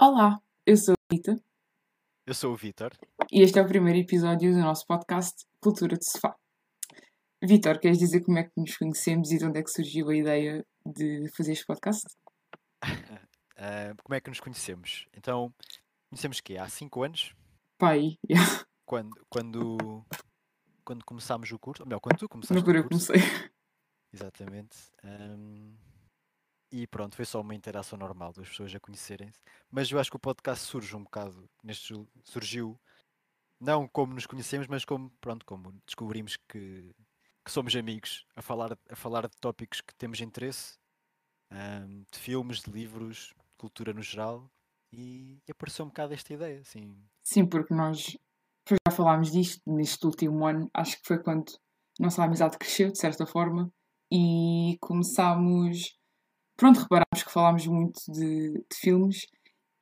Olá, eu sou a Rita Eu sou o Vitor. e este é o primeiro episódio do nosso podcast Cultura de Sofá. Vitor, queres dizer como é que nos conhecemos e de onde é que surgiu a ideia de fazer este podcast? Ah, como é que nos conhecemos? Então, conhecemos que há 5 anos, Pai, quando, quando, quando começámos o curso, ou melhor, quando tu começaste o eu curso, comecei. exatamente. ahm, e pronto, foi só uma interação normal das pessoas a conhecerem-se. Mas eu acho que o podcast surge um bocado, neste, surgiu, não como nos conhecemos, mas como, pronto, como descobrimos que, que somos amigos, a falar, a falar de tópicos que temos interesse, ahm, de filmes, de livros, de cultura no geral, e, e apareceu um bocado esta ideia, assim, Sim, porque nós já falámos disto neste último ano, acho que foi quando nossa amizade cresceu, de certa forma, e começámos. Pronto, reparámos que falámos muito de, de filmes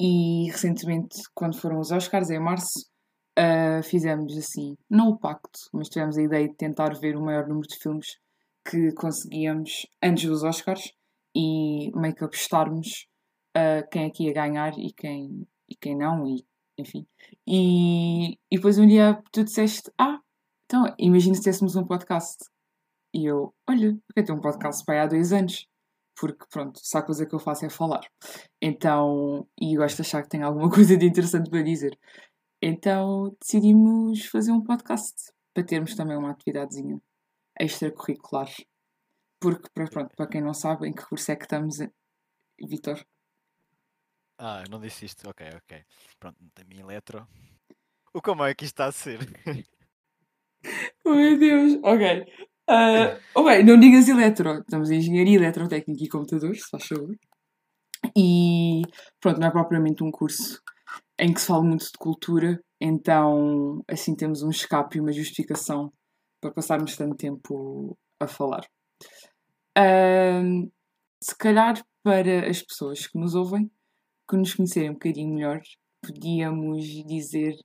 e recentemente, quando foram os Oscars, em março, ah, fizemos assim, não o pacto, mas tivemos a ideia de tentar ver o maior número de filmes que conseguíamos antes dos Oscars e meio que apostarmos ah, quem é que ia ganhar e quem, e quem não, e enfim. E, e depois um dia tu disseste: Ah, então imagina se tivéssemos um podcast. E eu, olha, porque eu tenho um podcast para aí há dois anos. Porque pronto, só a coisa que eu faço é falar. Então, e gosto de achar que tenho alguma coisa de interessante para dizer. Então decidimos fazer um podcast para termos também uma atividadezinha extracurricular. Porque, pronto, para quem não sabe, em que curso é que estamos, Vitor? Ah, não disse isto. Ok, ok. Pronto, da minha eletro. O como é que isto está a ser? Oh, meu Deus, ok. Ah, ok, não digas eletro. Estamos em engenharia eletrotécnica e computadores, se faz favor. E pronto, não é propriamente um curso em que se fala muito de cultura, então assim temos um escape e uma justificação para passarmos tanto tempo a falar. Ahm, se calhar para as pessoas que nos ouvem, que nos conhecerem um bocadinho melhor, podíamos dizer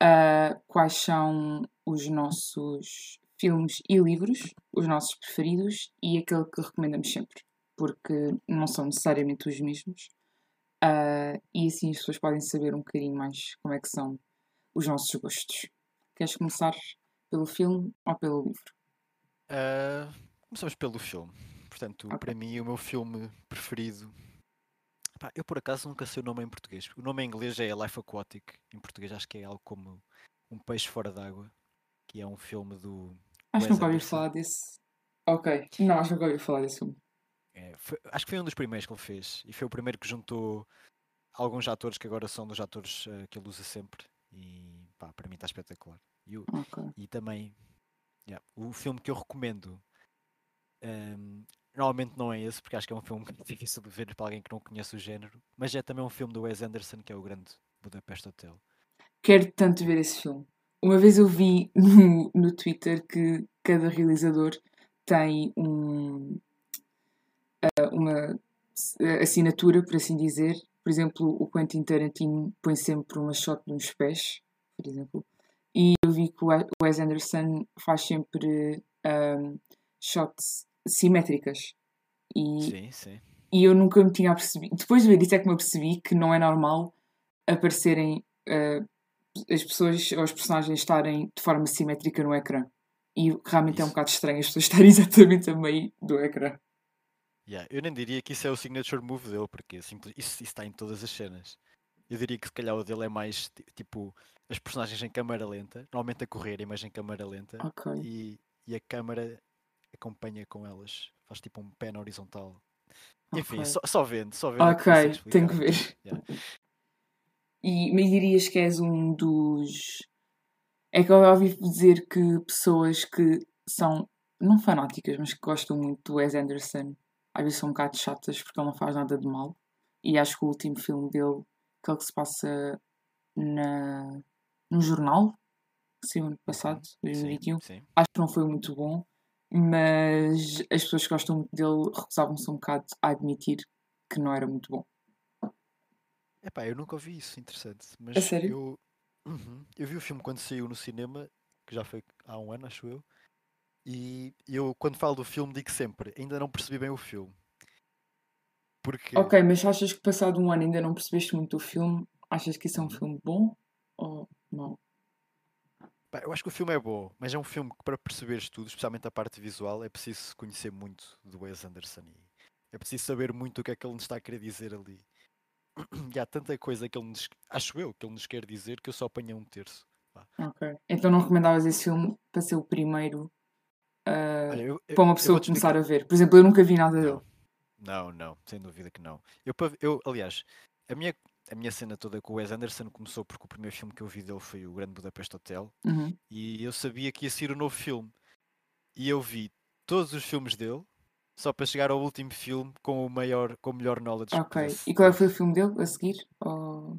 ah, quais são os nossos filmes e livros, os nossos preferidos e aquele que recomendamos sempre, porque não são necessariamente os mesmos. Ah, e assim as pessoas podem saber um bocadinho mais como é que são os nossos gostos. Queres começar pelo filme ou pelo livro? Ah, começamos pelo filme. Portanto, Ok. para mim, o meu filme preferido. Pá, eu por acaso nunca sei o nome em português. O nome em inglês é Life Aquatic. Em português acho que é algo como Um Peixe Fora d'Água. Que é um filme do. Acho que nunca ouvi Anderson. falar desse. Ok, não, acho que nunca ouvi falar desse filme. É, foi- acho que foi um dos primeiros que ele fez. E foi o primeiro que juntou alguns atores que agora são dos atores ah, que ele usa sempre. E pá, para mim está espetacular. E, o- Ok. e também yeah, o filme que eu recomendo ahm, normalmente não é esse, porque acho que é um filme difícil de ver para alguém que não conhece o género, mas é também um filme do Wes Anderson que é o grande Budapest Hotel. Quero tanto ver esse filme. Uma vez eu vi no, no Twitter que cada realizador tem um, ah, uma s- assinatura, por assim dizer. Por exemplo, o Quentin Tarantino põe sempre uma shot de uns pés, por exemplo. E eu vi que o We- o Wes Anderson faz sempre ahm, shots simétricas. E, Sim, sim. e eu nunca me tinha percebido. Depois de ver isso é que me apercebi que não é normal aparecerem ah, as pessoas ou os personagens estarem de forma simétrica no ecrã. E realmente é um Isso. bocado estranho as pessoas estarem exatamente a meio do ecrã. Yeah, eu nem diria que isso é o signature move dele, porque isso, isso está em todas as cenas. Eu diria que se calhar o dele é mais ti- tipo as personagens em câmara lenta, normalmente a correrem, mas em câmara lenta, Ok. e, e a câmara acompanha com elas, faz tipo um pé na horizontal. Enfim, Ok. só, só vendo, só vendo. é Ok, tenho que ver. Yeah. E, mas dirias que és um dos. É que eu ouvi dizer que pessoas que são, não fanáticas, mas que gostam muito do Wes Anderson, às vezes são um bocado chatas porque ele não faz nada de mal. E acho que o último filme dele, aquele que se passa na, no jornal, que saiu ano passado, Uhum. 2021, Sim, sim. acho que não foi muito bom, mas as pessoas que gostam muito dele recusavam-se um bocado a admitir que não era muito bom. Epá, eu nunca ouvi isso, interessante. Mas A sério? eu, Uhum. eu vi o filme quando saiu no cinema, que já foi há um ano, acho eu. E eu, quando falo do filme, digo sempre: ainda não percebi bem o filme. Porque Ok, mas achas que passado um ano ainda não percebeste muito o filme? Achas que isso é um filme bom ou não? pá, eu acho que o filme é bom, mas é um filme que para perceberes tudo, especialmente a parte visual, é preciso conhecer muito do Wes Anderson e é preciso saber muito o que é que ele nos está a querer dizer ali. E há tanta coisa que ele nos, acho eu, que ele nos quer dizer que eu só apanhei um terço. Ok. Então não recomendavas esse filme para ser o primeiro ah, Olha, eu, eu- para uma pessoa começar a ver? Por exemplo, eu nunca vi nada dele. Não, não, sem dúvida que não. Eu, eu, aliás, a minha, a minha cena toda com o Wes Anderson começou porque o primeiro filme que eu vi dele foi o Grande Budapeste Hotel Uhum. e eu sabia que ia sair o novo filme. E eu vi todos os filmes dele só para chegar ao último filme com o maior, com o melhor knowledge Ok. E qual é foi o filme dele a seguir? Ou-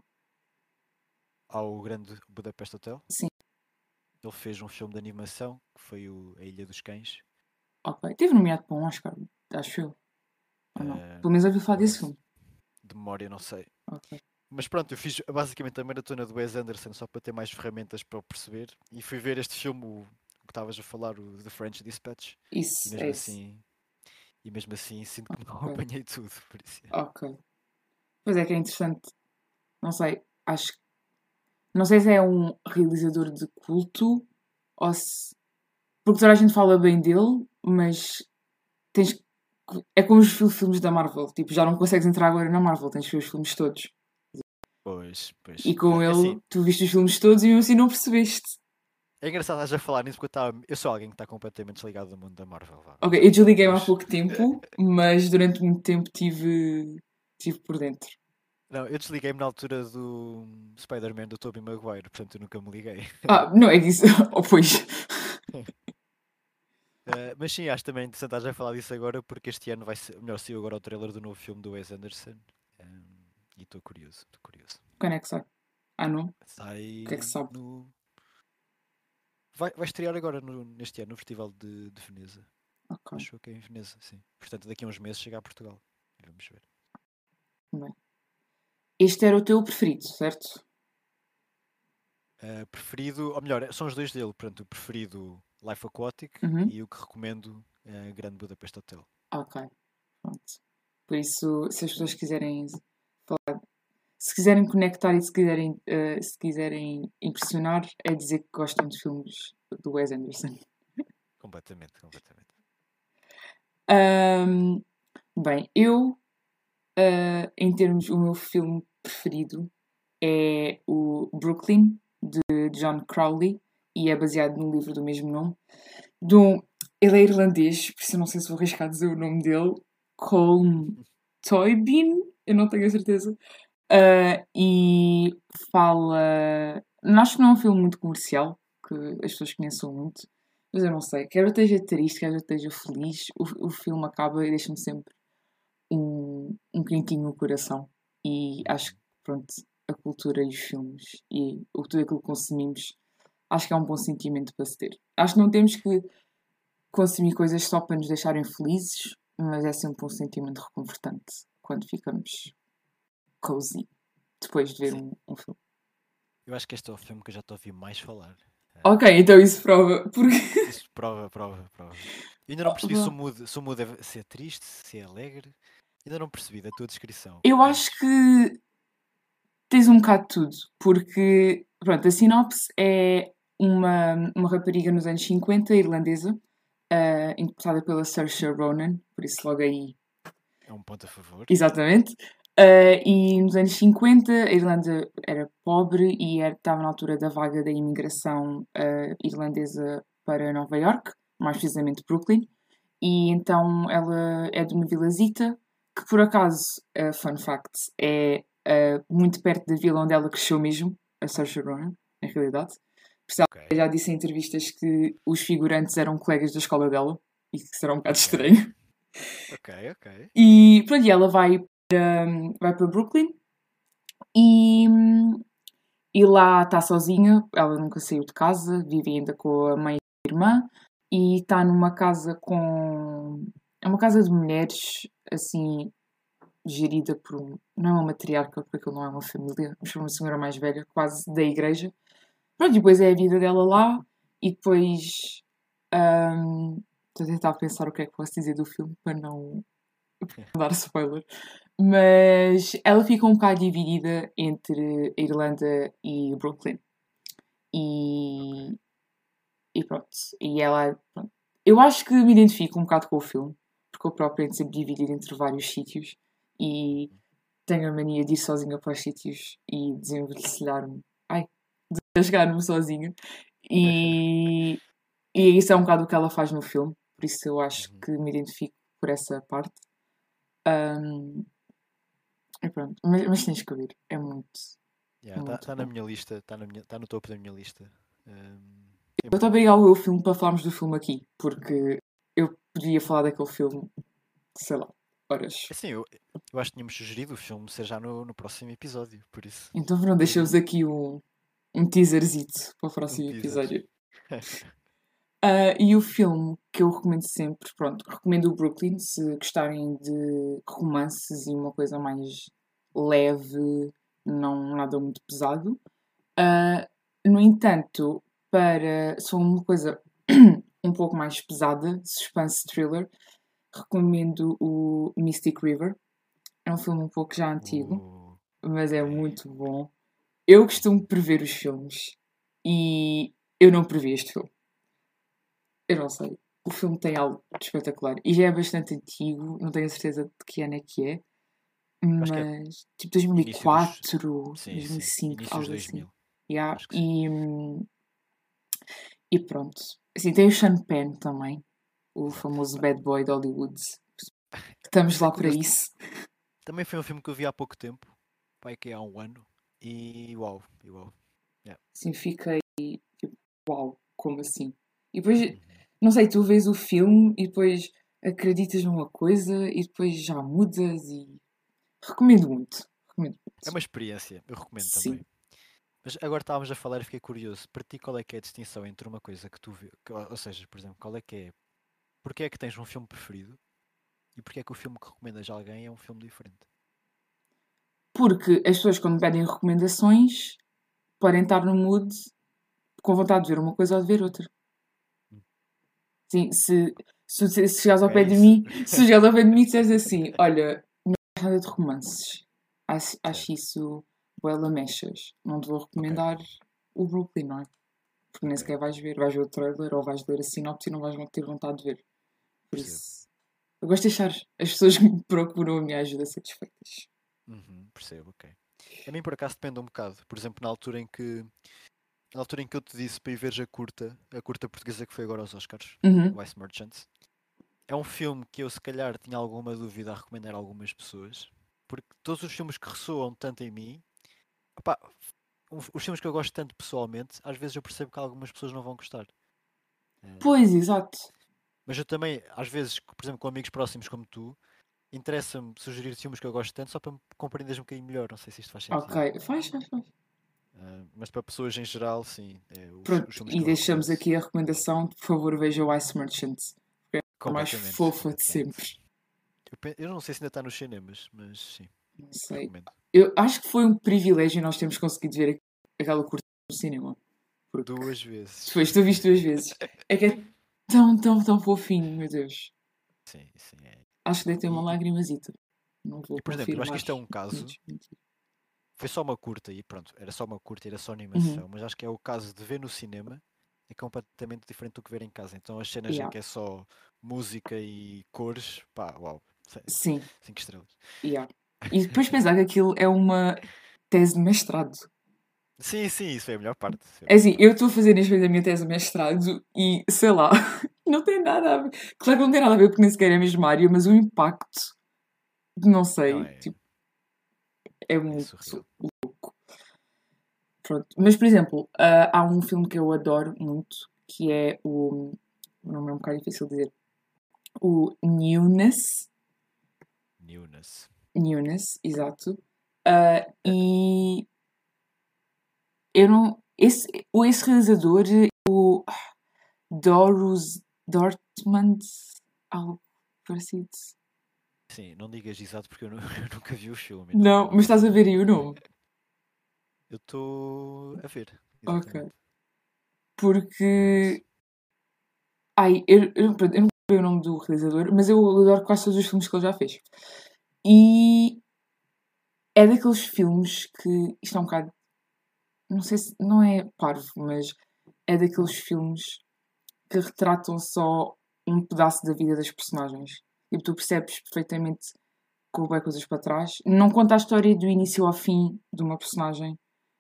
ao Grande Budapeste Hotel. Sim. Ele fez um filme de animação que foi o A Ilha dos Cães. Ok. Teve nomeado para um Oscar, acho eu. Ou não? Eh, Pelo menos ouvi falar desse se- filme. De memória, não sei. Ok. Mas pronto, eu fiz basicamente a maratona do Wes Anderson só para ter mais ferramentas para o perceber. E fui ver este filme, o, que estavas a falar, o The French Dispatch. E Isso, mesmo é isso. E mesmo assim sinto que não Ok. apanhei tudo. Por isso. Ok. Pois é que é interessante. Não sei, acho que. Não sei se é um realizador de culto ou se. Porque toda a gente fala bem dele, mas tens É como os fil- filmes da Marvel. Tipo, já não consegues entrar agora na Marvel, tens que ver os filmes todos. Pois, pois. E com É ele, assim, tu viste os filmes todos e mesmo assim não percebeste. É engraçado estás a falar nisso porque eu, eu sou alguém que está completamente desligado do mundo da Marvel. vá. Ok, eu desliguei-me há pouco tempo, mas durante muito tempo tive, tive por dentro. Não, eu desliguei-me na altura do Spider-Man do Tobey Maguire, portanto eu nunca me liguei. Ah, não, é disso. Oh, pois. Eh, mas sim, acho também interessante estás a falar disso agora porque este ano vai ser, melhor, saiu agora o trailer do novo filme do Wes Anderson ehm, e estou curioso, estou curioso. Quando é que sai? Ah, não? Sai O que é que sabe? no... Vai, vai estrear agora no- neste ano no Festival de, de Veneza. Ok. Acho que é em Veneza, sim. Portanto, daqui a uns meses chega a Portugal. Vamos ver. Este era o teu preferido, certo? Eh, preferido, ou melhor, são os dois dele. Portanto, o preferido Life Aquatic Uhum. e o que recomendo é Grande Budapeste Hotel. Ok. Pronto. Por isso, se as pessoas quiserem falar, se quiserem conectar e se quiserem, eh, se quiserem impressionar, é dizer que gostam de filmes do Wes Anderson. Completamente, completamente. Ahm, bem, eu, ah, em termos, o meu filme preferido é o Brooklyn, de John Crowley, e é baseado num livro do mesmo nome. De um, ele é irlandês, por isso eu não sei se vou arriscar dizer o nome dele. Colm Toybin, eu não tenho a certeza. Ah, e fala. Acho que não é um filme muito comercial, que as pessoas conheçam muito. Mas eu não sei, quer eu esteja triste, quer eu esteja feliz, o, o filme acaba e deixa-me sempre um, um quentinho no coração. E acho que, pronto, a cultura e os filmes e o, tudo aquilo que consumimos, acho que é um bom sentimento para se ter. Acho que não temos que consumir coisas só para nos deixarem felizes, mas é sempre um sentimento reconfortante quando ficamos cozy depois de ver um, um filme. Eu acho que este é o filme que eu já te ouvi mais falar. Ok, então isso prova. Porque. Isso prova, prova, prova. Eu ainda não percebi se o mood, se o mood é se é triste, se é alegre. Ainda não percebi da tua descrição. Eu mas- acho que tens um bocado de tudo, porque pronto, a sinopse é uma, uma rapariga nos anos 50, irlandesa, ah, interpretada pela Saoirse Ronan, por isso logo aí, É um ponto a favor. exatamente. Ah, e nos anos 50 a Irlanda era pobre e era- estava na altura da vaga da imigração ah, irlandesa para Nova York, mais precisamente Brooklyn. E então ela é de uma vilazita que por acaso, uh, fun fact, é uh, muito perto da vila onde ela cresceu mesmo, a Saoirse Ronan, na realidade. Ok. Eu já disse em entrevistas que os figurantes eram colegas da escola dela e que será um bocado Ok. estranho. Ok, ok. E pronto, e ela vai vai para Brooklyn e, e lá está sozinha, ela nunca saiu de casa, vive ainda com a mãe e a irmã e está numa casa com. É uma casa de mulheres, assim, gerida por um. Não é uma matriarca, porque não é uma família, mas por uma senhora mais velha, quase da igreja. Pronto, depois é a vida dela lá e depois. ahm, Estou a tentar pensar o que é que posso dizer do filme para não dar spoiler. Mas ela fica um bocado dividida entre a Irlanda e Brooklyn. E, e pronto. E ela. Pronto. Eu acho que me identifico um bocado com o filme, porque eu próprio ando sempre dividido entre vários sítios e tenho a mania de ir sozinha para os sítios e desenvencilhar-me. Ai, desgasgar-me sozinha. E, e isso é um bocado o que ela faz no filme, por isso eu acho Uhum. que me identifico por essa parte. Um, e pronto, mas, mas tens que ver, é muito. Está Muito tá na bom. minha lista, está tá no topo da minha lista. Ahm, é Eu estou a muito obrigar o filme para falarmos do filme aqui, porque eu podia falar daquele filme, sei lá, horas. Assim, eu, eu acho que tínhamos sugerido o filme ser já no, no próximo episódio, por isso. Então, Bruno, deixa-vos aqui um, um teaserzito para o próximo teaser. episódio. Ah, e o filme que eu recomendo sempre, pronto, recomendo o Brooklyn se gostarem de romances e uma coisa mais leve, não nada muito pesado. Ah, no entanto, para se for uma coisa um pouco mais pesada, suspense thriller, recomendo o Mystic River. É um filme um pouco já antigo O- mas é muito bom. Eu costumo prever os filmes e eu não previ este filme. Eu não sei. O filme tem algo de espetacular e já é bastante antigo, não tenho certeza de que ano é que é, é mas tipo 2004, Sim, sim. 2005, Inícios algo 2000. assim. Yeah, sim. e, hum, e pronto. Assim, tem o Sean Penn também, o famoso bad boy de Hollywood. Estamos lá para isso. Também foi um filme que eu vi há pouco tempo, pai, que é há um ano, e uau, e uau. Assim, fiquei tipo, uau, como assim? E depois Uhum. Não sei, tu vês o filme e depois acreditas numa coisa e depois já mudas e recomendo muito. Recomendo É muito. uma experiência, eu recomendo Sim. também. Mas agora estávamos a falar e fiquei curioso. Para ti, qual é que é a distinção entre uma coisa que tu vês, ou seja, por exemplo, qual é que é, porque é que tens um filme preferido e porque é que o filme que recomendas a alguém é um filme diferente? Porque as pessoas quando pedem recomendações podem estar no mood com vontade de ver uma coisa ou de ver outra. Sim, se, se, se chegares ao É pé de isso. mim, se chegares ao pé de mim e disseres assim, olha, não é nada de romances. Acho, acho Certo. isso boela mechas. Não te vou recomendar o Brooklyn, não é? Porque nem sequer vais ver, vais ver o trailer ou vais ler a sinopse e não vais ter vontade de ver. Por Percebo. isso, eu gosto de deixar as pessoas que me procuram a minha ajuda satisfeitas. Uhum, percebo, ok. A mim por acaso depende um bocado. Por exemplo, na altura em que na altura em que eu te disse para ir veres a curta, a curta portuguesa que foi agora aos Oscars, Uhum. Vice Merchants, é um filme que eu se calhar tinha alguma dúvida a recomendar a algumas pessoas, porque todos os filmes que ressoam tanto em mim, opá, os os filmes que eu gosto tanto pessoalmente, às vezes eu percebo que algumas pessoas não vão gostar. Eh, Pois, exato. Mas eu também, às vezes, por exemplo, com amigos próximos como tu, interessa-me sugerir filmes que eu gosto tanto só para me compreenderes um bocadinho melhor. Não sei se isto faz sentido. Ok, faz, faz, faz. Ah, mas para pessoas em geral, sim. É, os, Pronto, os e deixamos aqui a recomendação, por favor, veja o Ice Merchants. A mais fofa de sempre. Eu, eu não sei se ainda está nos cinemas, mas sim, Não sei. recomendo. Eu acho que foi um privilégio nós termos conseguido ver aquela curta no cinema. Porque Duas vezes. depois tu viste duas vezes. É que é tão, tão, tão fofinho, meu Deus. Sim, sim. É. Acho que deve ter uma lagrimazita. Não vou E, por exemplo, acho que isto é um caso. Mentira, mentira. Foi só uma curta e pronto, era só uma curta, era só Uhum. animação, mas acho que é o caso de ver no cinema é completamente diferente do que ver em casa. Então as cenas Yeah. em que é só música e cores, pá, uau, Sim, 5 estrelas. yeah. E depois pensar que aquilo é uma tese de mestrado. Sim, sim, isso foi a melhor parte. a É assim, eu estou a fazer neste momento a minha tese de mestrado e, sei lá, não tem nada a ver. Claro que não tem nada a ver porque nem sequer é a mesma área, mas o impacto, não sei, Não, é- tipo, é. É muito surreal. louco. Pronto. Mas, por exemplo, ah, há um filme que eu adoro muito, que é o... O nome é um bocado difícil de dizer. O Newness. Newness. Newness, exato. Ah, e eu não. Esse, o esse realizador, o Dorus Dortmund, algo parecido. Sim, não digas exato porque eu, nu- eu nunca vi o filme. Não, mas estás a ver aí o nome. Eu estou a ver. Ok. exatamente. Porque. Ai, eu, eu, pronto, eu não sei o nome do realizador, mas eu adoro quase todos os filmes que ele já fez. E é daqueles filmes que. Isto é um bocado. Não sei se. Não é parvo, mas é daqueles filmes que retratam só um pedaço da vida das personagens. E tu percebes perfeitamente como vai coisas para trás. Não conta a história do início ao fim de uma personagem.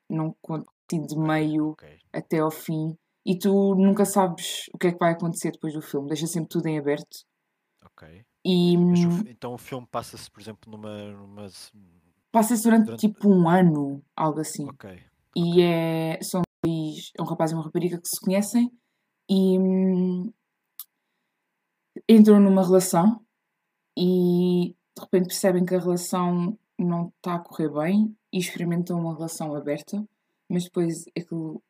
Não conta de meio Ok. até ao fim. E tu nunca sabes o que é que vai acontecer depois do filme. Deixa sempre tudo em aberto. Ok. E Mas hum, então o filme passa-se, por exemplo, numa. numa... passa-se durante, durante- tipo um ano, algo assim. Ok. E é, são dois, é um rapaz e uma rapariga que se conhecem e hum, entram numa relação e de repente percebem que a relação não está a correr bem e experimentam uma relação aberta, mas depois aquilo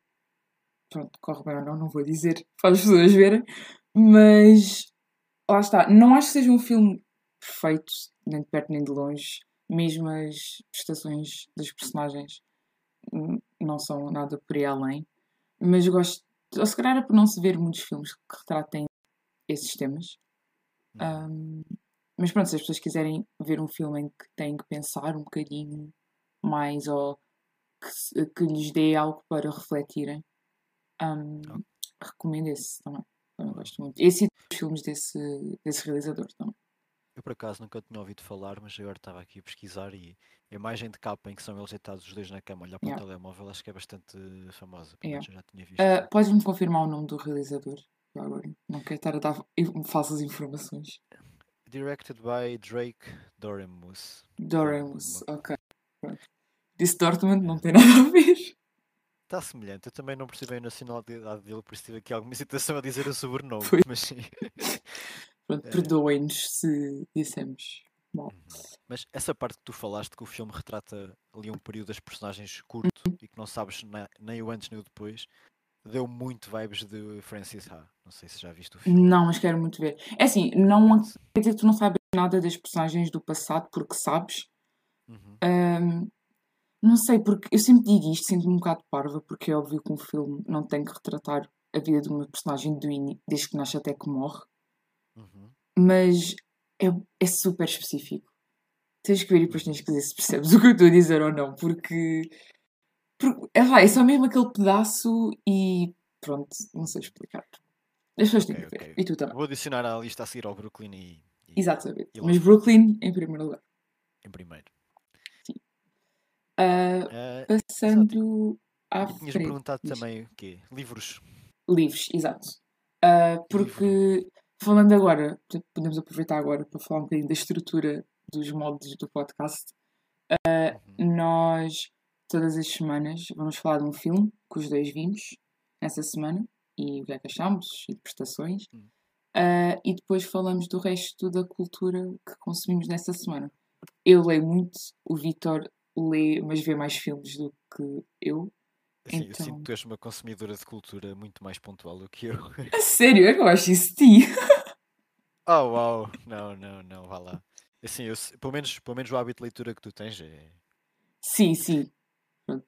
pronto, corre bem ou não, não vou dizer para as pessoas verem, mas lá está, não acho que seja um filme perfeito, nem de perto nem de longe, mesmo as prestações das personagens não são nada por aí além, mas gosto, ou se calhar é por não se ver muitos filmes que retratem esses temas. Uhum. Um, mas pronto, se as pessoas quiserem ver um filme em que têm que pensar um bocadinho mais ou que, que lhes dê algo para refletirem, um, Ok. recomendo esse também. Também gosto muito. Esse e os filmes desse, desse realizador também. Eu por acaso nunca tinha ouvido falar, mas agora estava aqui a pesquisar e a imagem de capa em que são eles deitados os dois na cama olhar para Yeah. o telemóvel acho que é bastante famosa. Yeah. eu já tinha visto. Ah, Podes-me confirmar o nome do realizador? Agora, não quero estar a dar falsas informações. Directed by Drake Doremus. Doremus, ok. Disse Dortmund, não tem nada a ver. Está semelhante, eu também não percebi a nacionalidade dele, por isso tive aqui alguma hesitação a dizer o sobrenome, Foi. mas sim. Pronto, É. perdoem-nos se dissemos mal. Mas essa parte que tu falaste, que o filme retrata ali um período das personagens curto Uhum. e que não sabes nem o antes nem o depois, deu muito vibes de Francis Ha. Não sei se já viste o filme. Não, mas quero muito ver. É assim, não quer dizer que tu não sabes nada das personagens do passado, porque sabes. Uhum. Ahm, não sei, porque eu sempre digo isto, sinto-me um bocado parva, porque é óbvio que um filme não tem que retratar a vida de uma personagem do ini- desde que nasce até que morre, Uhum. mas é, é super específico. Tens que ver e depois tens que dizer se percebes o que eu estou a dizer ou não, porque, porque é, lá, é só mesmo aquele pedaço e pronto, não sei explicar. As pessoas têm Ok, que ver. ok. E tu também. Vou adicionar à lista a seguir ao Brooklyn e, e Exatamente. e Mas. Brooklyn em primeiro lugar. em primeiro. Ah, Ah, passando à e tinhas frente. perguntado diz. também o quê? Livros. Livros, exato. Ah, porque, falando agora, podemos aproveitar agora para falar um bocadinho da estrutura dos moldes do podcast. Uhum. Nós, todas as semanas, vamos falar de um filme que os dois vimos essa semana e o que é que achamos e de prestações. Hum. Ah, e depois falamos do resto da cultura que consumimos nessa semana. Eu leio muito, o Vitor lê, mas vê mais filmes do que eu. Eu Então- sinto que tu és uma consumidora de cultura muito mais pontual do que eu. A sério, eu acho isso de ti. Oh, uau! Não, não, não, vá lá. Assim, eu, pelo, menos, pelo menos o hábito de leitura que tu tens é. Sim, sim.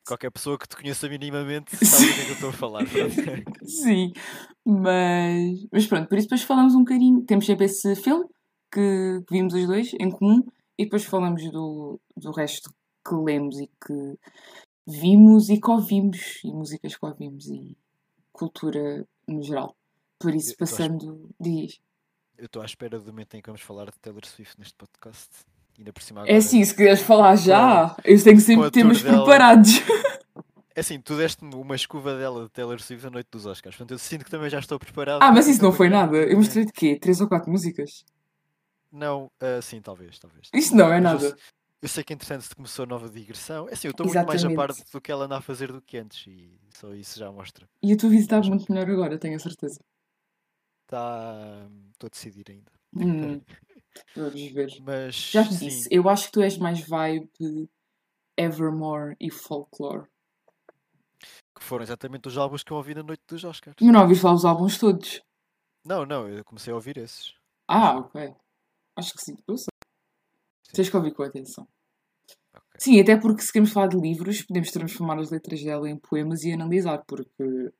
Qualquer pessoa que te conheça minimamente sabe do que é que eu estou a falar. Sim, mas, mas pronto, por isso depois falamos um bocadinho. Temos sempre esse filme que, que vimos os dois em comum e depois falamos do, do resto que lemos e que vimos e que ouvimos, e músicas que ouvimos e cultura no geral. Por isso, Eu- passando. Diz. Eu estou à espera do momento em que vamos falar de Taylor Swift neste podcast. Ainda por cima É agora. assim, se quiseres falar já, eu tenho sempre temas preparados. É assim, tu deste-me uma escuva dela de Taylor Swift na noite dos Oscars. Portanto, eu sinto que também já estou preparado. Ah, mas isso não foi nada. Eu mostrei de quê? Três ou quatro músicas? Não, ah, sim, talvez, talvez. Isso não é Mas eu nada. se- Eu sei que entretanto se começou a nova digressão. É assim, eu estou muito mais a par Exatamente. do que ela anda a fazer do que antes e só isso já mostra. E a tua vida está muito melhor agora, tenho a certeza. Tá. Estou a decidir ainda. Hum, vamos ver. Mas Já te sim, disse, eu acho que tu és mais vibe Evermore e Folklore. que foram exatamente os álbuns que eu ouvi na noite dos Oscars. Mas não ouviste lá os álbuns todos? Não, não, eu comecei a ouvir esses. Ah, ok. Acho que sim. Eu sei. Sim, Tens que ouvir com atenção. ok. Sim, até porque se queremos falar de livros, podemos transformar as letras dela em poemas e analisar, porque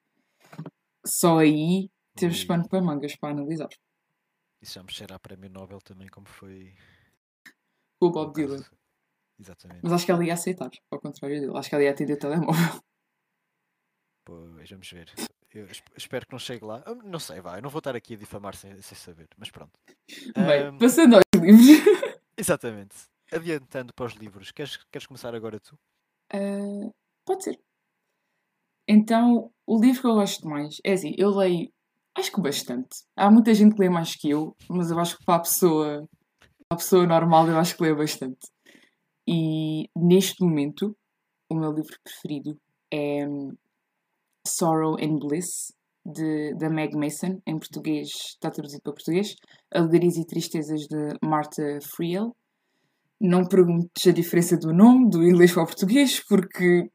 só aí temos Ui, pano para mangas para analisar. Isso já me cheira a prémio Nobel também, como foi O Bob Dylan. Exatamente. Mas acho que ela ia aceitar, ao contrário dele. Acho que ela ia atender o telemóvel. Pois, vamos ver. Eu esp- espero que não chegue lá. Ah, Não sei, vai. Eu não vou estar aqui a difamar sem, sem saber, mas pronto. Bem, Ahm, passando aos livros. exatamente. Adiantando para os livros. Queres, queres começar agora tu? Ah, pode ser. Então, o livro que eu gosto mais é assim, eu leio, acho que bastante. Há muita gente que lê mais que eu, mas eu acho que para a pessoa, para a pessoa normal, eu acho que lê bastante. E neste momento, o meu livro preferido é hum, Sorrow and Bliss, de, da Meg Mason, em português, está traduzido para português. Alegrias e Tristezas, de Martha Friel. Não perguntes a diferença do nome, do inglês para o português, porque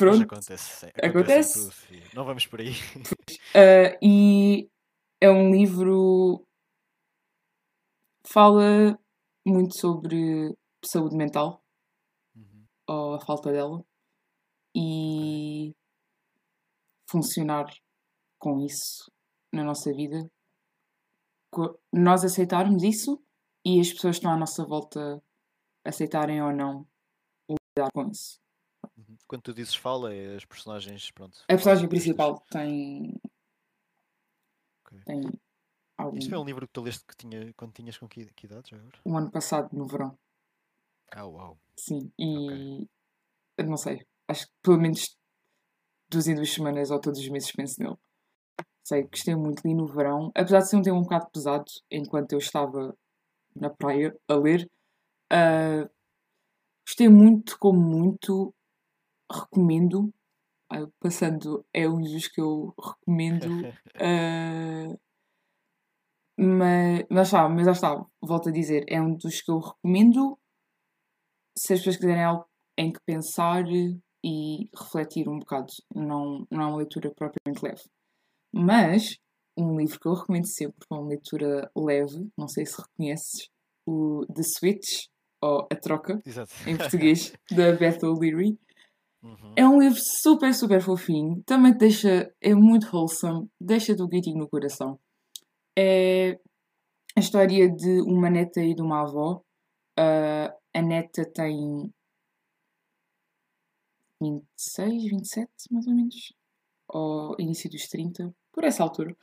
Mas pronto. acontece. sim, Acontece. tudo, filho. Não vamos por aí. Uh, e é um livro fala muito sobre saúde mental Uhum. ou a falta dela e funcionar com isso na nossa vida nós aceitarmos isso e as pessoas que estão à nossa volta aceitarem ou não lidar com isso. Quando tu dizes fala, é as personagens. Pronto, a personagem principal tem Ok. tem algum Isto foi um livro que tu leste que tinha, quando tinhas com que, que idade já agora? um ano passado no verão Ah, uau. Sim, e eu não sei, acho que pelo menos duas em duas semanas ou todos os meses penso nele. Sei, gostei muito, li no verão, apesar de ser um tema um bocado pesado, enquanto eu estava na praia a ler, ah, gostei muito, como muito, recomendo, passando, é um dos que eu recomendo, ah, mas, mas, está, mas já está, volto a dizer, é um dos que eu recomendo se as pessoas quiserem algo em que pensar e refletir um bocado. Não, não é uma leitura propriamente leve. Mas um livro que eu recomendo sempre para uma leitura leve, não sei se reconheces, o The Switch, ou A Troca, Exato. em português, da Beth O'Leary. Uhum. É um livro super, super fofinho. Também te deixa. É muito wholesome. Deixa-te um gritinho no coração. É a história de uma neta e de uma avó. Ah, a neta tem 26, 27, mais ou menos. Ou início dos 30, por essa altura.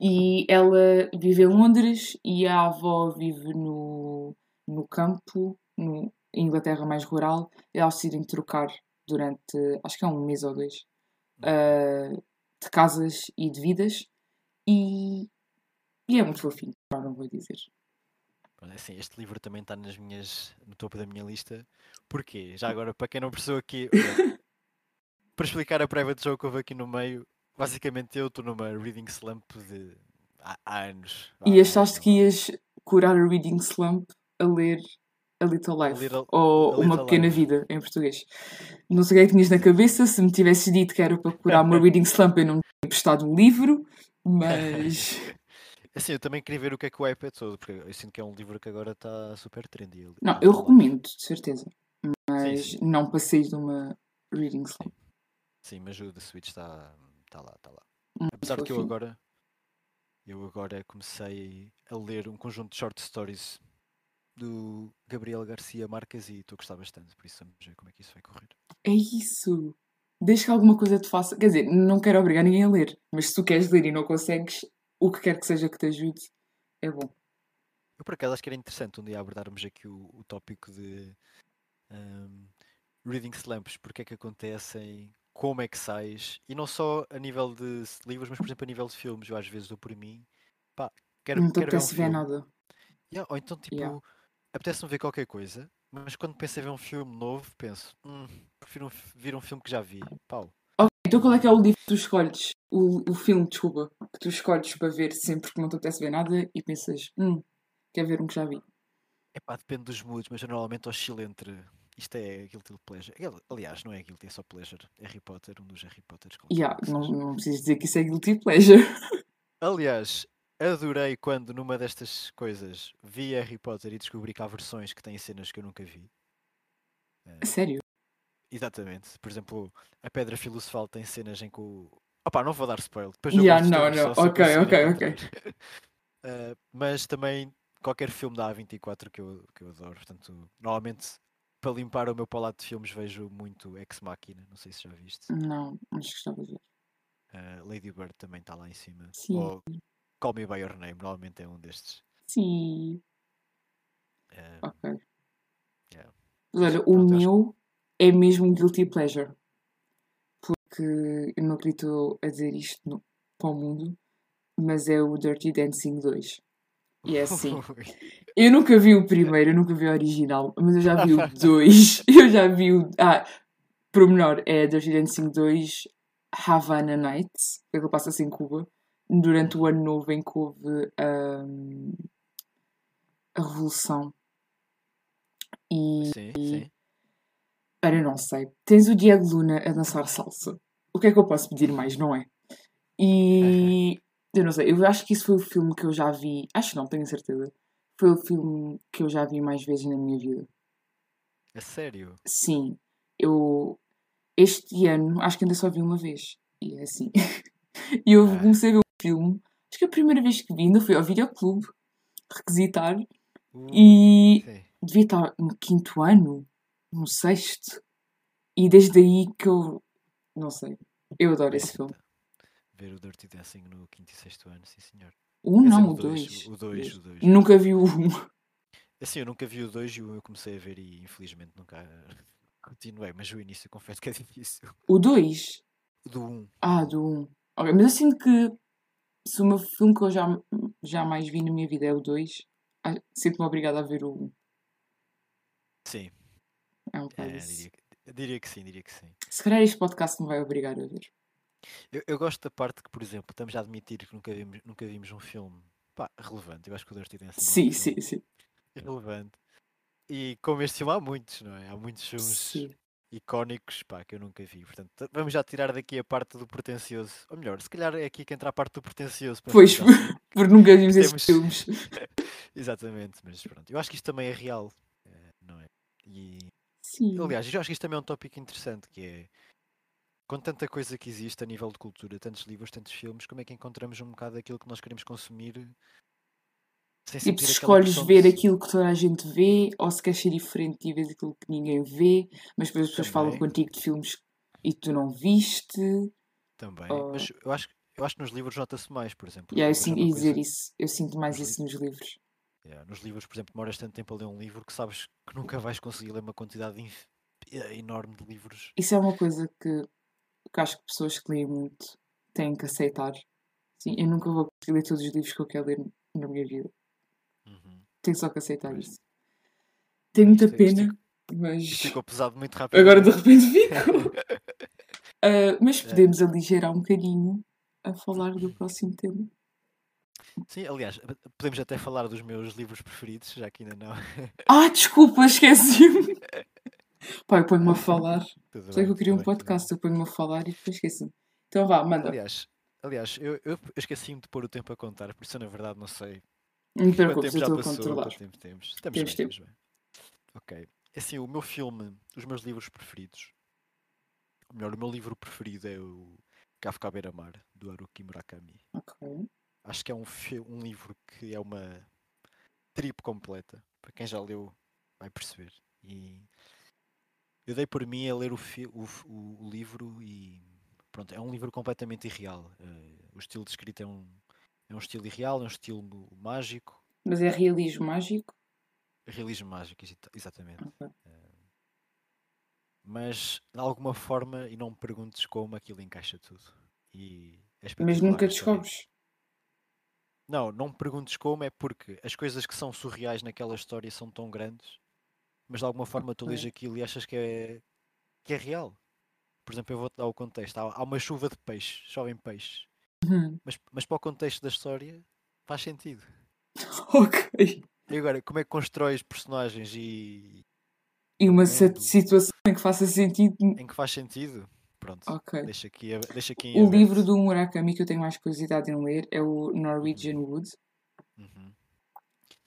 E ela vive em Londres e a avó vive no, no campo, no Inglaterra mais rural. E elas decidem trocar durante, acho que é um mês ou dois, ah, de casas e de vidas. E, e é muito fofinho, não vou dizer. Olha, Assim, este livro também está nas minhas, no topo da minha lista. Porquê? Já agora, para quem não percebeu aqui, para explicar a prévia de jogo que houve aqui no meio, basicamente eu estou numa reading slump de há, há anos. vá, E há achaste anos, que ias curar a reading slump a ler A Little Life Little- ou A Uma Little Pequena Life. Vida em português. Não sei o que é que tinhas na cabeça, se me tivesses dito que era para curar uma reading slump eu não tinha prestado o livro, mas Assim, eu também queria ver o que é que o hype é todo, porque eu sinto que é um livro que agora está super trendy. a não, eu recomendo, de certeza. Mas sim. não passei de uma reading slump. Sim, mas o The Switch está tá lá, está lá. Muito Apesar de que eu agora eu agora comecei a ler um conjunto de short stories do Gabriel Garcia Marques e estou a gostar bastante, por isso vamos ver como é que isso vai correr. É isso. Desde que alguma coisa te faça. Quer dizer, não quero obrigar ninguém a ler, mas se tu queres ler e não consegues, o que quer que seja que te ajude, é bom. Eu por acaso acho que era interessante um dia abordarmos aqui o, o tópico de ahm, reading slumps, porque é que acontecem, como é que sais, e não só a nível de livros, mas por exemplo a nível de filmes, eu às vezes dou por mim, pá, quero, não quero ver um ver nada. Yeah, ou então, tipo, Yeah. Apetece-me ver qualquer coisa, mas quando penso em ver um filme novo, penso, hum, prefiro um ver um filme que já vi. Pau. Então qual é que é o livro que tu escolhes? O, o filme, desculpa, que tu escolhes para ver sempre que não te apetece ver nada e pensas, hum, quer ver um que já vi. Epá, depende dos moods, mas eu normalmente oscilo entre. Isto é Guilty Pleasure. Ali- Aliás, não é Guilty, é só Pleasure. Harry Potter, um dos Harry Potters. Yeah, não, não precisas dizer que isso é guilty pleasure. Aliás, adorei quando numa destas coisas vi Harry Potter e descobri que há versões que têm cenas que eu nunca vi. A Sério? Exatamente. Por exemplo, a Pedra Filosofal tem cenas em que o. Opá, não vou dar spoiler. Depois Yeah, não, não. Ok, ok, encontrar. Uh, mas também qualquer filme da A24 que eu, que eu adoro. Portanto, normalmente para limpar o meu palato de filmes vejo muito Ex Machina, não sei se já viste. Não, mas gostava de ver. Uh, Lady Bird também está lá em cima. Sim. Ou Call Me By Your Name, normalmente é um destes. Sim. Ok. yeah. Olha, o Pronto, eu meu é mesmo um guilty pleasure. Porque eu não acredito a dizer isto no, para o mundo, mas é o Dirty Dancing 2. E é assim. Eu nunca vi o primeiro, eu nunca vi o original, mas eu já vi o 2. Eu já vi o. Ah, pormenor, é Dirty Dancing 2 Havana Nights, que é que passa-se em Cuba, durante o ano novo em que houve ahm, a Revolução. E. sim, sim. Ora, não sei. Tens o Diego Luna a dançar salsa. O que é que eu posso pedir mais, não é? E. Eu não sei, eu acho que isso foi o filme que eu já vi. Acho que não, tenho certeza. Foi o filme que eu já vi mais vezes na minha vida. É sério? Sim, eu. Este ano, acho que ainda só vi uma vez. E é assim. E eu Ah. comecei a ver filme. Acho que a primeira vez que vi ainda foi ao videoclube requisitar. Uh, E devia estar no quinto ano, no sexto. E desde aí que eu. Não sei. Eu adoro esse filme. Ver o Dirty Dancing no quinto e sexto ano, sim senhor. Um Quer não, dizer, o dois, dois. O 2, o 2. Nunca vi o um. Assim, eu nunca vi o 2 e o 1 eu comecei a ver e infelizmente nunca continuei, mas o início confesso que é difícil. O dois? Do 1, Ah, do um. Ok, mas eu sinto que se o meu filme que eu já, já mais vi na minha vida é o 2, sinto-me obrigada a ver o 1. Um. sim, É um é, diria, que- diria que sim, diria que sim. Se calhar este podcast me vai obrigar a ver. Eu, eu gosto da parte que, por exemplo, estamos a admitir que nunca vimos, nunca vimos um filme pá, relevante. Eu acho que o Dirty Dancing é Sim, sim, sim. relevante. E como este filme há muitos, não é? Há muitos filmes Sim. Icónicos pá, que eu nunca vi. Portanto, vamos já tirar daqui a parte do pretencioso. Ou melhor, se calhar é aqui que entra a parte do pretencioso. Pois, porque nunca vimos esses Temos- filmes. Exatamente, mas pronto. Eu acho que isto também é real, eh, não é? E, Sim. aliás, eu acho que isto também é um tópico interessante, que é com tanta coisa que existe a nível de cultura, tantos livros, tantos filmes, como é que encontramos um bocado aquilo que nós queremos consumir se aquela escolhes ver aquilo que toda a gente vê, ou se queres ser diferente e vês aquilo que ninguém vê, mas depois as pessoas falam contigo de filmes e tu não viste. Também, Oh. mas eu acho, eu acho que nos livros nota-se mais, por exemplo. E aí eu livros sinto, dizer isso. Eu sinto mais Nos isso nos livros. Yeah, nos livros, por exemplo, demoras tanto tempo a ler um livro que sabes que nunca vais conseguir ler uma quantidade inf- eh, enorme de livros. Isso é uma coisa que, que acho que pessoas que leem muito têm que aceitar. Sim, eu nunca vou conseguir ler todos os livros que eu quero ler na minha vida. Tenho só que aceitar isso. Tenho muita Isto- isto pena, ficou- mas Isto ficou pesado muito rápido. agora de repente fico. Ah, mas É. podemos aligerar um bocadinho a falar do próximo tema. Sim, aliás, podemos até falar dos meus livros preferidos, já que ainda não. Ah, desculpa, esqueci-me. Eu ponho-me a falar. Tudo Sei que bem, eu queria um bem. podcast, eu ponho-me a falar e depois esqueci-me. Então vá, manda. Aliás, aliás eu, eu esqueci-me de pôr o tempo a contar, por isso eu na verdade não sei Não te preocupes, eu estou a controlar. tempo temos. Estamos Temos bem, tempo. estamos bem. Ok. Assim, o meu filme, os meus livros preferidos. Ou melhor, o meu livro preferido é o Kafka à Beira-Mar, do Haruki Murakami. Ok. Acho que é um, um livro que é uma trip completa. Para quem já leu, vai perceber. E eu dei por mim a ler o, o o- livro e pronto, é um livro completamente irreal. Eh, o estilo de escrita é um, é um estilo irreal, é um estilo mágico, Mas é realismo mágico? realismo mágico, exata- exatamente. Ok. Mas de alguma forma, e não me perguntes como aquilo encaixa tudo. E é Mas nunca descobres. Não, não me perguntes como, é porque as coisas que são surreais naquela história são tão grandes, mas de alguma forma tu lês aquilo e achas que é, que é real. Por exemplo, eu vou-te dar o contexto. Há, há uma chuva de peixes, chovem peixes, Uhum. mas, mas para o contexto da história faz sentido. Ok. E agora, como é que constróis personagens e E uma certa situação em que faça sentido. em que faz sentido? Pronto, Ok. deixa aqui, deixa aqui O livro do Murakami que eu tenho mais curiosidade em ler é o Norwegian Wood. Uhum.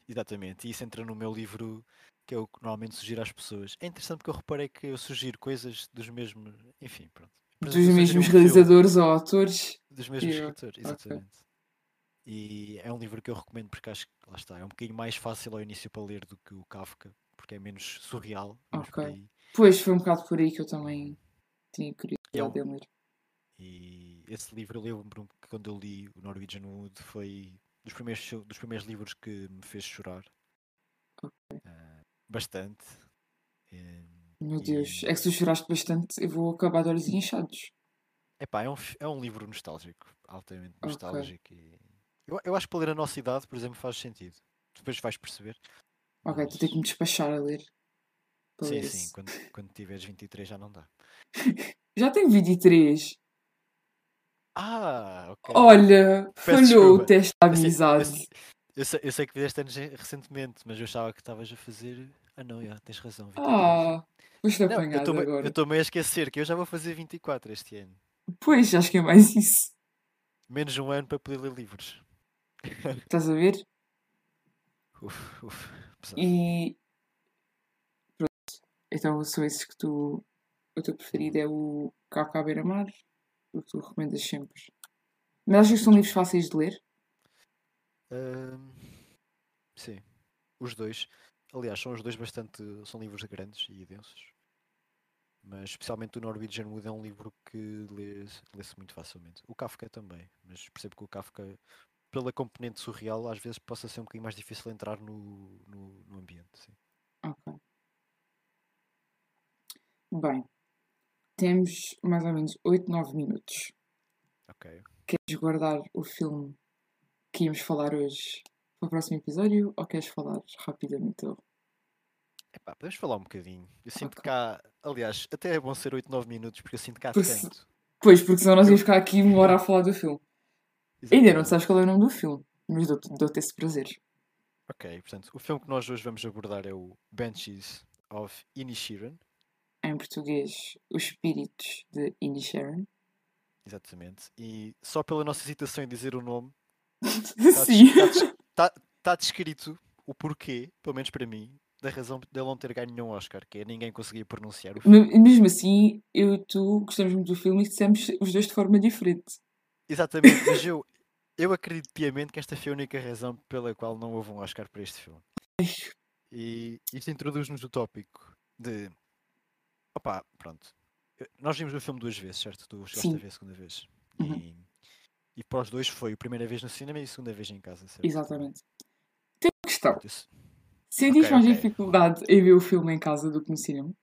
Exatamente, e isso entra no meu livro que eu normalmente sugiro às pessoas. É interessante porque eu reparei que eu sugiro coisas dos mesmos. Enfim, pronto. Dos mesmos realizadores ou autores. Dos mesmos Yeah, escritores, exatamente. E é um livro que eu recomendo porque acho que, lá está, é um bocadinho mais fácil ao início para ler do que o Kafka, porque é menos surreal. Ok. Pois, foi um bocado por aí que eu também tinha curiosidade É um- de ler. E esse livro, eu lembro-me que quando eu li o Norwegian Wood foi dos primeiros, dos primeiros livros que me fez chorar. Ah, bastante. Eh, Meu E- Deus, é que tu choraste bastante, eu vou acabar de olhos inchados. Epá, é um, é um livro nostálgico, altamente nostálgico. E... Eu, eu acho que para ler a nossa idade, por exemplo, faz sentido. Depois vais perceber. Ok, tu tens que me despachar a ler. Sim, ler sim, quando, quando tiveres 23 já não dá. Já tenho 23. Ah, ok. Olha, Peço falhou desculpa. o teste de Eu sei- eu amizade. sei- Eu sei, eu sei que fizeste anos recentemente, mas eu achava que estavas a fazer. Ah, não, já, tens razão. 23. Ah, foste Não, eu apanhado estou-me eu agora. estou-me a esquecer que eu já vou fazer 24 este ano. Pois, acho que é mais isso. Menos um ano para poder ler livros. Estás a ver? Uf, uf, pesado. E. Pronto. Então são esses que tu. O teu preferido é o Kafka à beira-mar, o que tu recomendas sempre. Mas achas que são livros fáceis de ler? Sim, os dois. Aliás, são os dois bastante. São livros grandes e densos. Mas especialmente o Norwegian Wood é um livro que lê- lê-se muito facilmente. O Kafka também, mas percebo que o Kafka, pela componente surreal, às vezes possa ser um bocadinho mais difícil entrar no, no, no ambiente. Sim. Ok. Bem, temos mais ou menos 8, 9 minutos. Ok. Queres guardar o filme que íamos falar hoje para o próximo episódio ou queres falar rapidamente? Epá, podemos falar um bocadinho. Eu sinto Ok. que há. Aliás, até é bom ser 8, 9 minutos, porque eu sinto que há Por se- tanto. Pois, porque senão nós íamos ficar aqui uma hora a falar do filme. Ainda não Exatamente. sabes qual é o nome do filme, mas dou-te dou esse prazer. Ok, portanto, o filme que nós hoje vamos abordar é o Banshees of Inisherin. Em português, Os Espíritos de Indy Sharon. Exatamente. E só pela nossa hesitação em dizer o nome, Sim. está tá descrito o porquê, pelo menos para mim, da razão dele não ter ganho nenhum Oscar, que é ninguém conseguia pronunciar o filme. Me- Mesmo assim, eu e tu gostamos muito do filme e dissemos os dois de forma diferente. Exatamente, mas eu, eu acredito piamente que esta foi a única razão pela qual não houve um Oscar para este filme. E isto introduz-nos o tópico de. Opá, pronto. Nós vimos o filme duas vezes, certo? Tu chegaste Sim. a ver a segunda vez. Uhum. E, e para os dois foi a primeira vez no cinema e a segunda vez em casa, certo? Exatamente. Tem uma questão. Pronto, Sentiste Ok, mais ok. dificuldade em ver o filme em casa do que no cinema?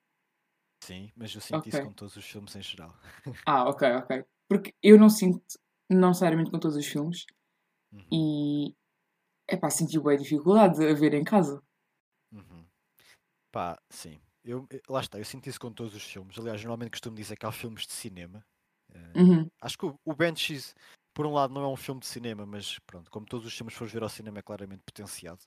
Sim, mas eu sinto isso Ok. com todos os filmes em geral. Ah, ok, ok. Porque eu não sinto, não necessariamente com todos os filmes, Uhum, e é pá, senti bem dificuldade a ver em casa. uhum. Pá, sim. Eu, eu- lá está, eu sinto isso com todos os filmes. Aliás, normalmente costumo dizer que há filmes de cinema. eh, Uhum. Acho que o, o Banshees, por um lado, não é um filme de cinema, mas pronto, como todos os filmes fores ver ao cinema, é claramente potenciado.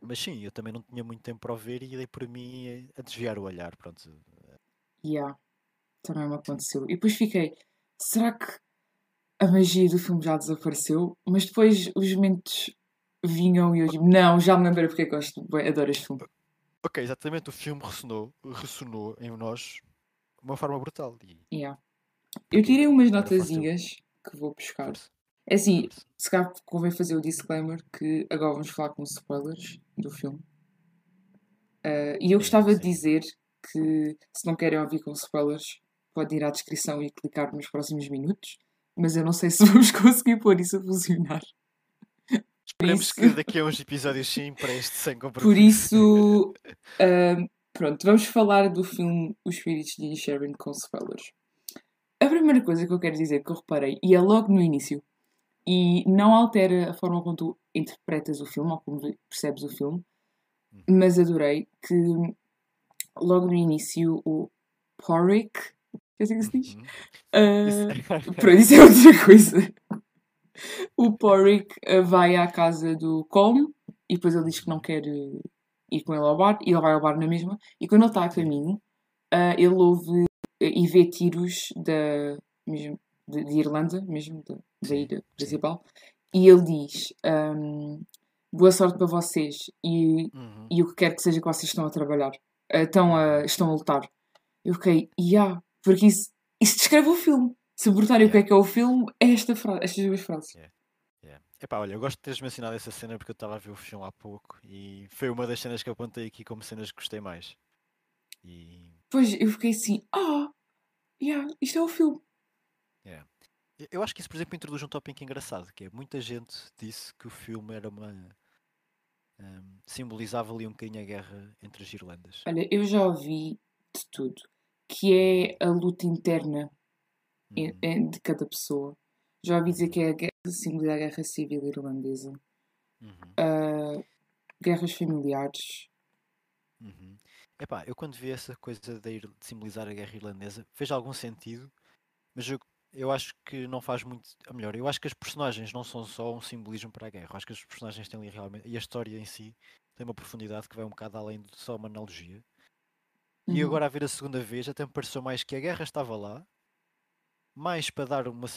Mas sim, eu também não tinha muito tempo para o ver e dei por mim a- desviar o olhar. Pronto. Yeah, também me aconteceu. E depois fiquei, será que a magia do filme já desapareceu? Mas depois os momentos vinham e eu digo, não, já me lembrei porque é gosto, adoro este filme. Ok, exatamente, o filme ressonou, ressonou em nós de uma forma brutal. E Yeah. Eu tirei umas notazinhas que vou buscar. força, É assim, se calhar convém fazer o disclaimer que agora vamos falar com spoilers do filme. Ah, e eu gostava de dizer que se não querem ouvir com spoilers, podem ir à descrição e clicar nos próximos minutos, mas eu não sei se vamos conseguir pôr isso a funcionar. Esperemos isso- que daqui a uns episódios sim, para este sem compromisso. Por isso, ah, pronto, vamos falar do filme Os Espíritos de Sharon com spoilers. A primeira coisa que eu quero dizer que eu reparei, e é logo no início, e não altera a forma como tu interpretas o filme ou como percebes o filme, mas adorei que logo no início o Porrick, é assim que se diz? Uhum. Ah, Isso- Pronto, isso é outra coisa. O Porrick ah, vai à casa do Colm e depois ele diz que não quer eh, ir com ele ao bar e ele vai ao bar na mesma. E quando ele está a caminho, ah, ele ouve e vê tiros da, mesmo, de, de Irlanda, mesmo da ilha principal, e ele diz: ahm, Boa sorte para vocês e, Uhum. e o que quer que seja que vocês estão a trabalhar, ah, estão, a, estão a lutar. Eu fiquei, yeah, porque isso, isso descreve o filme. Se abortarem o que é Yeah. que é o filme, é esta frase, estas duas frases. Epá, olha, eu gosto de teres mencionado essa cena porque eu estava a ver o filme há pouco e foi uma das cenas que eu apontei aqui como cenas que gostei mais. E Pois eu fiquei assim, ah, yeah, isto é o filme. yeah. Eu- acho que isso, por exemplo, introduz um tópico engraçado, que é muita gente disse que o filme era uma. hum, simbolizava ali um bocadinho a guerra entre as Irlandas. Olha, eu já ouvi de tudo, que é a luta interna Uhum. em- de cada pessoa. Já ouvi dizer que é a guerra, simboliza a guerra civil irlandesa, Uhum. ah, guerras familiares. Uhum. Epá, eu quando vi essa coisa de, ir- de simbolizar a guerra irlandesa, fez algum sentido, mas eu, eu acho que não faz muito. Ou melhor, eu acho que as personagens não são só um simbolismo para a guerra. Eu acho que as personagens têm ali realmente. E a história em si tem uma profundidade que vai um bocado além de só uma analogia. E Uhum. agora a ver a segunda vez, até me pareceu mais que a guerra estava lá, mais para dar uma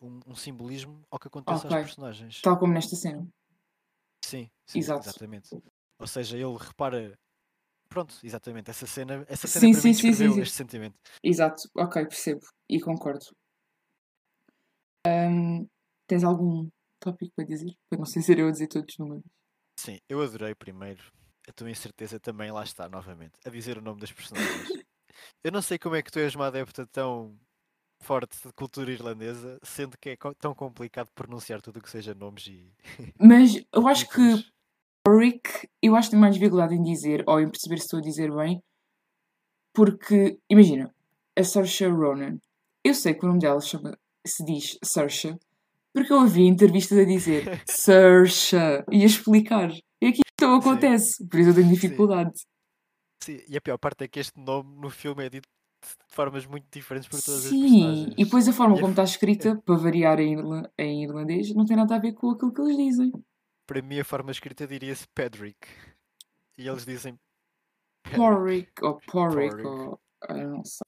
um, um simbolismo ao que acontece Ok. às personagens. Tal como nesta cena. Sim, sim, Exato. exatamente. Ou seja, ele repara. Pronto, exatamente. Essa cena, essa cena Sim, para sim, mim sim, sim. este sentimento. Exato, ok, percebo e concordo. Ahm, tens algum tópico para dizer? Para não sei ser eu a dizer todos números. Sim, eu adorei primeiro. A tua incerteza também lá está novamente. A dizer o nome das personagens. eu não sei como é que tu és uma adepta tão forte de cultura irlandesa, sendo que é co- tão complicado pronunciar tudo o que seja nomes e. Mas eu acho que. Rick, eu acho que tenho mais dificuldade em dizer ou em perceber se estou a dizer bem, porque, imagina, a Saoirse Ronan, eu sei que o nome dela chama, se diz Saoirse, porque eu ouvi entrevistas a dizer Saoirse e a explicar. E aqui então Sim. acontece, por isso eu tenho dificuldade. Sim, e a pior parte é que este nome no filme é dito de formas muito diferentes por todas as Sim, personagens. e depois a forma E a como f- está escrita, para variar em, irla- em irlandês, não tem nada a ver com aquilo que eles dizem. Para mim, a forma escrita diria-se Pedrick. E eles dizem. Porrick ou Porrick ou. eu não sei.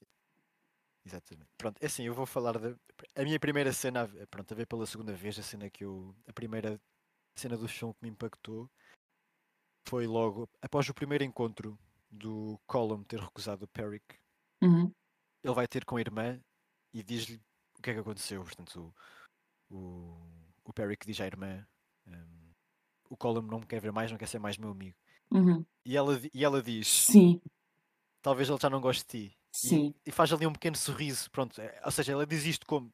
Exatamente. Pronto, é assim, eu vou falar da. A minha primeira cena, a pronto, a ver pela segunda vez, a cena que eu. A primeira cena do filme que me impactou foi logo após o primeiro encontro do Colum ter recusado o Peric. Uhum. Ele vai ter com a irmã e diz-lhe o que é que aconteceu. Portanto, o, o, o Peric diz à irmã: hum, O Colum não me quer ver mais, não quer ser mais meu amigo. Uhum. E ela, e ela diz: Sim, Talvez ele já não goste de ti. E- sim. E, faz ali um pequeno sorriso. Pronto, é- ou seja, ela diz isto como.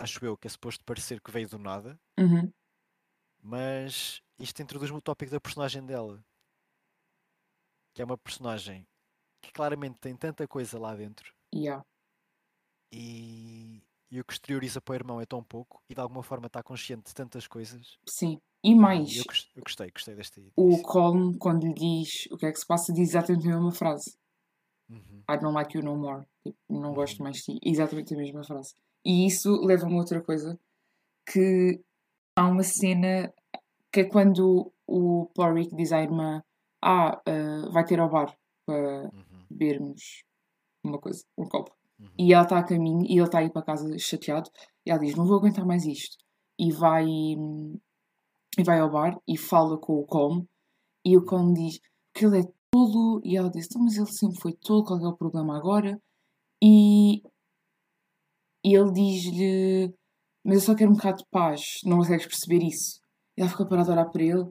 Acho eu que é suposto parecer que veio do nada, Uhum. mas isto introduz-me o tópico da personagem dela. Que é uma personagem que claramente tem tanta coisa lá dentro Yeah. e, e o que exterioriza para o irmão é tão pouco e de alguma forma está consciente de tantas coisas. Sim. E mais, eu, gos- eu gostei, gostei desta ideia. o Colm, quando lhe diz o que é que se passa, diz exatamente a mesma frase. Uhum, I don't like you no more. Tipo, não gosto Uhum. mais de ti. Exatamente a mesma frase. E isso leva-me a outra coisa, que há uma cena que é quando o Porrick diz à irmã ah, ah, vai ter ao bar para uhum, bebermos uma coisa, um copo. uhum. E ela está a caminho e ele está a ir para casa chateado. E ela diz: Não vou aguentar mais isto. E vai, e vai ao bar e fala com o Com. E o Com diz que ele é tolo. E ela diz: "Então, Mas ele sempre foi tolo, qual é o problema agora? E, e ele diz-lhe: Mas eu só quero um bocado de paz. Não consegues perceber isso? E ela fica parada a olhar para ele.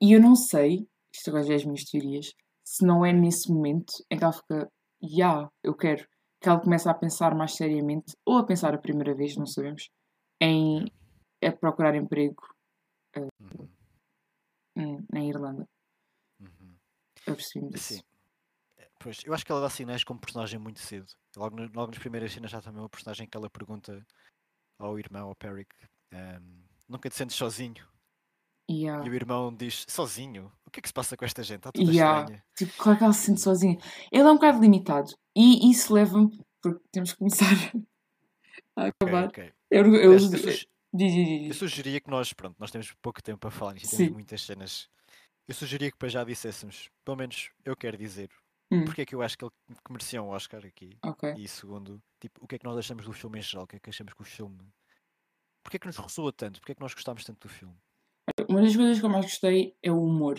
E eu não sei, isto agora já é as minhas teorias, se não é nesse momento em que ela fica: Ya, eu quero que ela começa a pensar mais seriamente, ou a pensar a primeira vez, não sabemos, em a procurar emprego Uhum, hum, na Irlanda. uhum. Eu percebi-me disso. Eh, pois, eu acho que ela dá sinais como personagem muito cedo. Logo, no- logo nas primeiras cenas já também uma personagem que ela pergunta ao irmão, ao Peric, ehm, nunca te sentes sozinho? Yeah. E o irmão diz, sozinho? O que é que se passa com esta gente? Está toda Yeah. estranha. Tipo, claro que ela se sente sozinha. Ele é um bocado limitado. E isso leva-me, porque temos que começar a acabar. ok. Eu, eu, eu, eu, eu sugeria que nós, pronto, nós temos pouco tempo para falar nisto, e temos muitas cenas. Eu sugeria que para já disséssemos, pelo menos eu quero dizer, Hum, porque é que eu acho que ele que merecia um Oscar aqui. ok. E segundo, tipo, o que é que nós achamos do filme em geral? O que é que achamos que o filme. Porquê é que nos ressoa tanto? Porquê é que nós gostámos tanto do filme? Uma das coisas que eu mais gostei é o humor.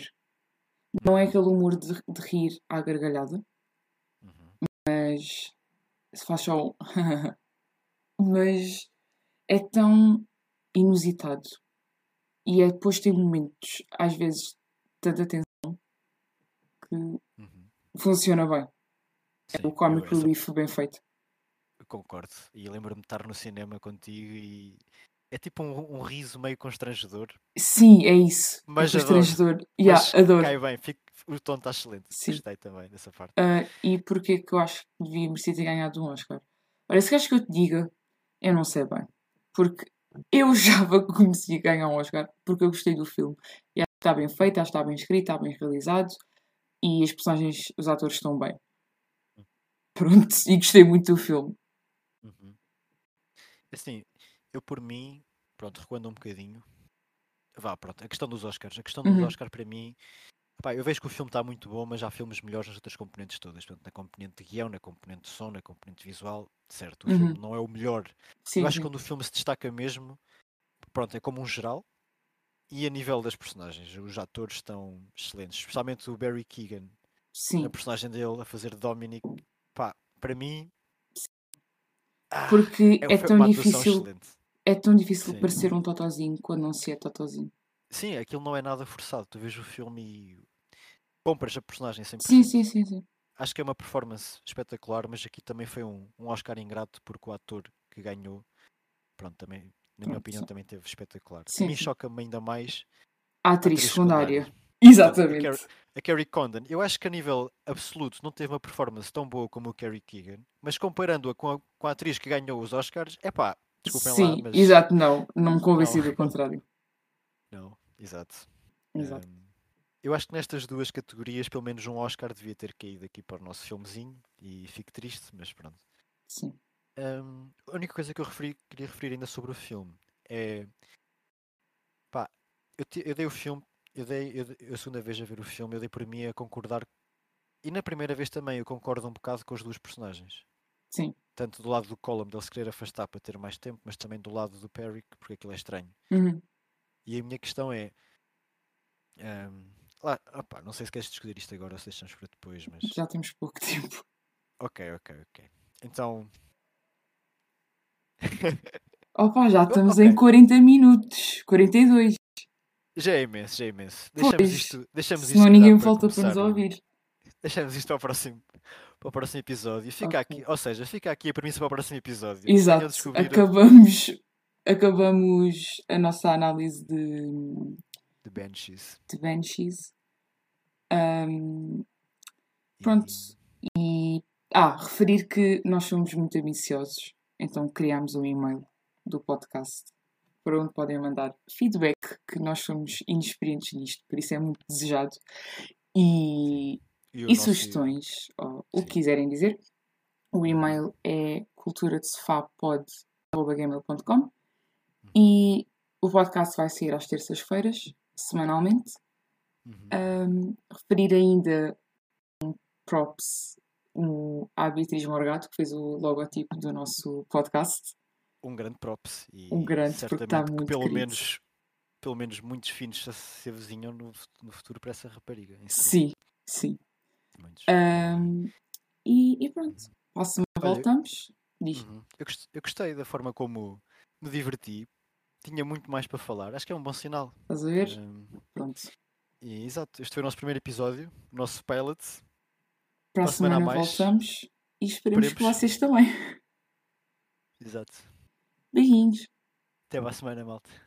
Não é aquele humor de, de rir à gargalhada, Uhum. mas se faz só um. mas é tão inusitado E é depois tem momentos, às vezes, de tanta tensão. Funciona bem. Sim, O eu comic relief bem feito. concordo. E lembro-me de estar no cinema contigo e é tipo um, um riso meio constrangedor, Sim, é isso. É mas adoro. constrangedor. Yeah, Mas adoro. cai bem, fico- o tom está excelente. Sim. Gostei também dessa parte. Ah, e porquê que eu acho que devia merecer ter ganhado um Oscar? Olha, se queres que eu te diga, eu não sei bem. Porque eu que merecia ganhar um Oscar porque eu gostei do filme. E acho que está bem feito, acho que está bem escrito, está bem realizado e as personagens, os atores estão bem. Pronto, e gostei muito do filme. Uhum. Assim, eu por mim, pronto, recuando um bocadinho. Vá, pronto, a questão dos Oscars. A questão dos Uhum. Oscars para mim, pá, eu vejo que o filme está muito bom, mas há filmes melhores nas outras componentes todas. Portanto, na componente de guião, na componente de som, na componente visual, certo. O Uhum. filme não é o melhor. Sim, eu acho sim. que quando o filme se destaca mesmo, pronto, é como um geral. E a nível das personagens, os atores estão excelentes, especialmente o Barry Keegan, Sim. a personagem dele a fazer Dominic, pá, para mim ah, Porque é, é, tão difícil, excelente. é tão difícil Sim. parecer um totozinho quando não se é totozinho. Sim, aquilo não é nada forçado. Tu vês o filme e compras a personagem 100%. Sim, sim, sim, sim. Acho que é uma performance espetacular, mas aqui também foi um, um Oscar ingrato porque o ator que ganhou, pronto, também, na minha opinião, sim. também teve espetacular. Sim, a mim sim. choca-me ainda mais A atriz atriz secundária. Exatamente. A Carrie, a Carrie Condon, eu acho que a nível absoluto não teve uma performance tão boa como o Carrie Keegan, mas comparando-a com a, com a atriz que ganhou os Oscars, é pá, desculpem lá, Sim, mas exato, não. Não me convenci não. do contrário. não, exato. Exato. Ahm, eu acho que nestas duas categorias, pelo menos um Oscar devia ter caído aqui para o nosso filmezinho e fico triste, mas pronto. Sim. Ahm, a única coisa que eu referi- queria referir ainda sobre o filme é pá, eu, te- eu dei o filme, eu dei eu, eu a segunda vez a ver o filme, eu dei por mim a concordar e na primeira vez também eu concordo um bocado com as duas personagens. Sim. Tanto do lado do Colum dele se querer afastar para ter mais tempo, mas também do lado do Perry, porque aquilo é estranho. Uhum. E a minha questão é. ahm, lá, opá, não sei se queres discutir isto agora ou se deixamos para depois, mas. Já temos pouco tempo. Ok, ok, ok. Então. Opa, já estamos ok. em 40 minutos. 42. Já é imenso, já é imenso. Deixamos Pois, isto. Deixamos isto Senão dá ninguém para volta para nos ouvir. Deixamos isto para o próximo, para o próximo episódio. Fica Ok. aqui, ou seja, fica aqui a premissa para o próximo episódio. Exato. Acabamos, acabamos a nossa análise de, The Banshees. de Banshees. E- Pronto. e. Ah, referir que nós somos muito ambiciosos. Então criámos um e-mail do podcast para onde podem mandar feedback, que nós somos inexperientes nisto, por isso é muito desejado. E e e sugestões, ou o que quiserem dizer. O e-mail é culturadesofapod.gmail.com e o podcast vai sair às terças-feiras, semanalmente. Uhum. Um, referir ainda um props um, à Beatriz Morgato, que fez o logotipo do nosso podcast. um grande props e Um grande, porque está certamente que muito pelo querido. menos pelo menos muitos finos se se avizinham no, no futuro para essa rapariga. Sim, sim. Um, e, e pronto, para a semana voltamos. Diz. Uhum. Eu, eu gostei da forma como me diverti. Tinha muito mais para falar. Acho que é um bom sinal. Estás a ver? Hum, Pronto. e, exato. Este foi o nosso primeiro episódio, o nosso pilot. Para a semana semana voltamos e esperemos que vocês também. Exato. Beijinhos. Até para a semana, malta.